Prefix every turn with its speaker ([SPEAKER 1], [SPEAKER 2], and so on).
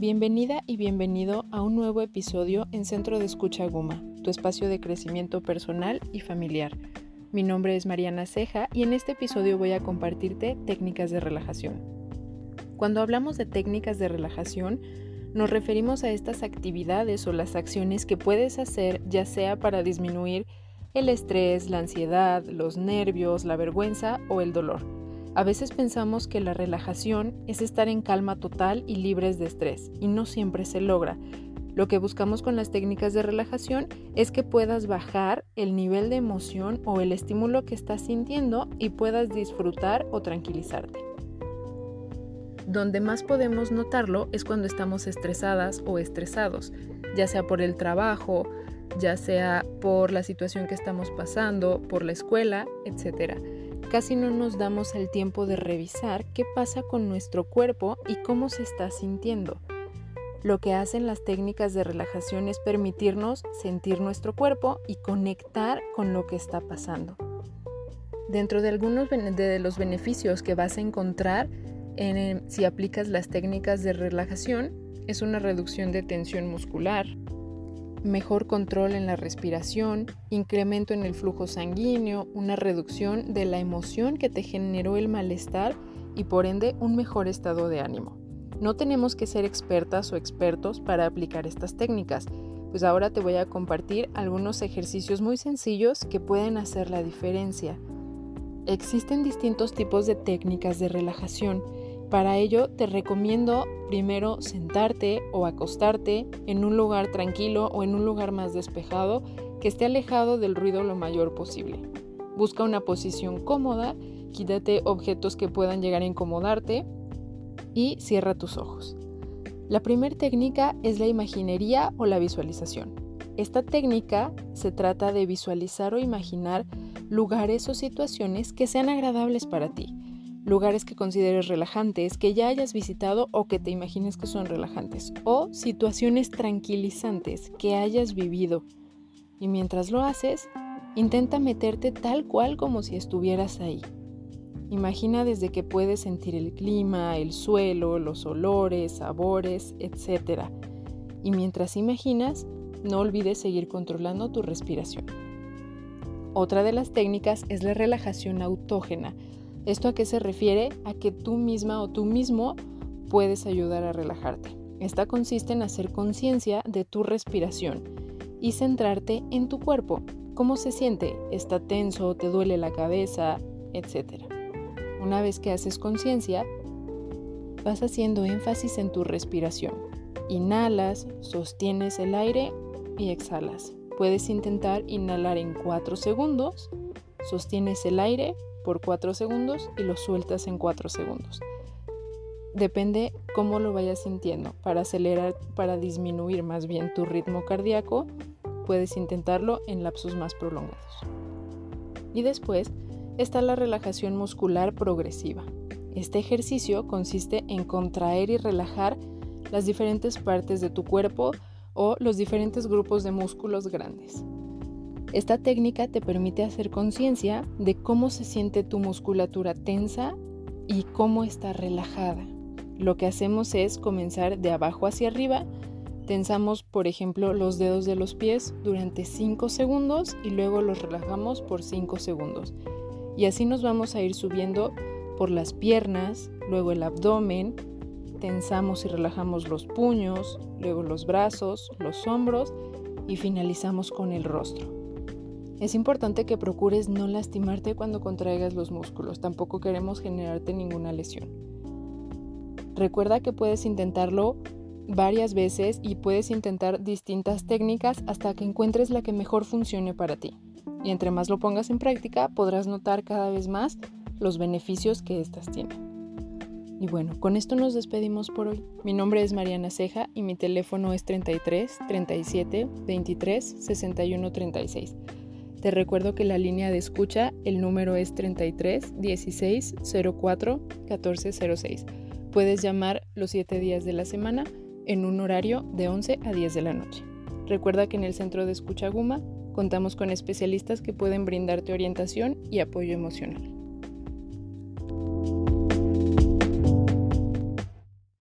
[SPEAKER 1] Bienvenida y bienvenido a un nuevo episodio en Centro de Escucha Guma, tu espacio de crecimiento personal y familiar. Mi nombre es Mariana Ceja y en este episodio voy a compartirte técnicas de relajación. Cuando hablamos de técnicas de relajación, nos referimos a estas actividades o las acciones que puedes hacer ya sea para disminuir el estrés, la ansiedad, los nervios, la vergüenza o el dolor. A veces pensamos que la relajación es estar en calma total y libres de estrés, y no siempre se logra. Lo que buscamos con las técnicas de relajación es que puedas bajar el nivel de emoción o el estímulo que estás sintiendo y puedas disfrutar o tranquilizarte. Donde más podemos notarlo es cuando estamos estresadas o estresados, ya sea por el trabajo, ya sea por la situación que estamos pasando, por la escuela, etc. Casi no nos damos el tiempo de revisar qué pasa con nuestro cuerpo y cómo se está sintiendo. Lo que hacen las técnicas de relajación es permitirnos sentir nuestro cuerpo y conectar con lo que está pasando. Dentro de algunos de los beneficios que vas a encontrar en, si aplicas las técnicas de relajación es una reducción de tensión muscular, mejor control en la respiración, incremento en el flujo sanguíneo, una reducción de la emoción que te generó el malestar y por ende un mejor estado de ánimo. No tenemos que ser expertas o expertos para aplicar estas técnicas, pues ahora te voy a compartir algunos ejercicios muy sencillos que pueden hacer la diferencia. Existen distintos tipos de técnicas de relajación para ello te recomiendo primero sentarte o acostarte en un lugar tranquilo o en un lugar más despejado que esté alejado del ruido lo mayor posible. Busca una posición cómoda, quítate objetos que puedan llegar a incomodarte y cierra tus ojos. La primera técnica es la imaginería o la visualización. Esta técnica se trata de visualizar o imaginar lugares o situaciones que sean agradables para ti lugares que consideres relajantes, que ya hayas visitado o que te imagines que son relajantes, o situaciones tranquilizantes que hayas vivido. Y mientras lo haces, intenta meterte tal cual como si estuvieras ahí. Imagina desde que puedes sentir el clima, el suelo, los olores, sabores, etc. Y mientras imaginas, no olvides seguir controlando tu respiración. Otra de las técnicas es la relajación autógena ¿Esto a qué se refiere? A que tú misma o tú mismo puedes ayudar a relajarte. Esta consiste en hacer conciencia de tu respiración y centrarte en tu cuerpo. ¿Cómo se siente? ¿Está tenso? ¿Te duele la cabeza? Etcétera. Una vez que haces conciencia, vas haciendo énfasis en tu respiración. Inhalas, sostienes el aire y exhalas. Puedes intentar inhalar en 4 segundos, sostienes el aire por 4 segundos y lo sueltas en 4 segundos. Depende cómo lo vayas sintiendo. Para acelerar, para disminuir más bien tu ritmo cardíaco, puedes intentarlo en lapsos más prolongados. Y después está la relajación muscular progresiva. Este ejercicio consiste en contraer y relajar las diferentes partes de tu cuerpo o los diferentes grupos de músculos grandes. Esta técnica te permite hacer conciencia de cómo se siente tu musculatura tensa y cómo está relajada. Lo que hacemos es comenzar de abajo hacia arriba. Tensamos, por ejemplo, los dedos de los pies durante 5 segundos y luego los relajamos por 5 segundos. Y así nos vamos a ir subiendo por las piernas, luego el abdomen, tensamos y relajamos los puños, luego los brazos, los hombros y finalizamos con el rostro. Es importante que procures no lastimarte cuando contraigas los músculos, tampoco queremos generarte ninguna lesión. Recuerda que puedes intentarlo varias veces y puedes intentar distintas técnicas hasta que encuentres la que mejor funcione para ti. Y entre más lo pongas en práctica, podrás notar cada vez más los beneficios que éstas tienen. Y bueno, con esto nos despedimos por hoy. Mi nombre es Mariana Ceja y mi teléfono es 33 37 23 61 36. Te recuerdo que la línea de escucha, el número es 33 16 04 14 06. Puedes llamar los 7 días de la semana en un horario de 11 a 10 de la noche. Recuerda que en el centro de escucha Guma contamos con especialistas que pueden brindarte orientación y apoyo emocional.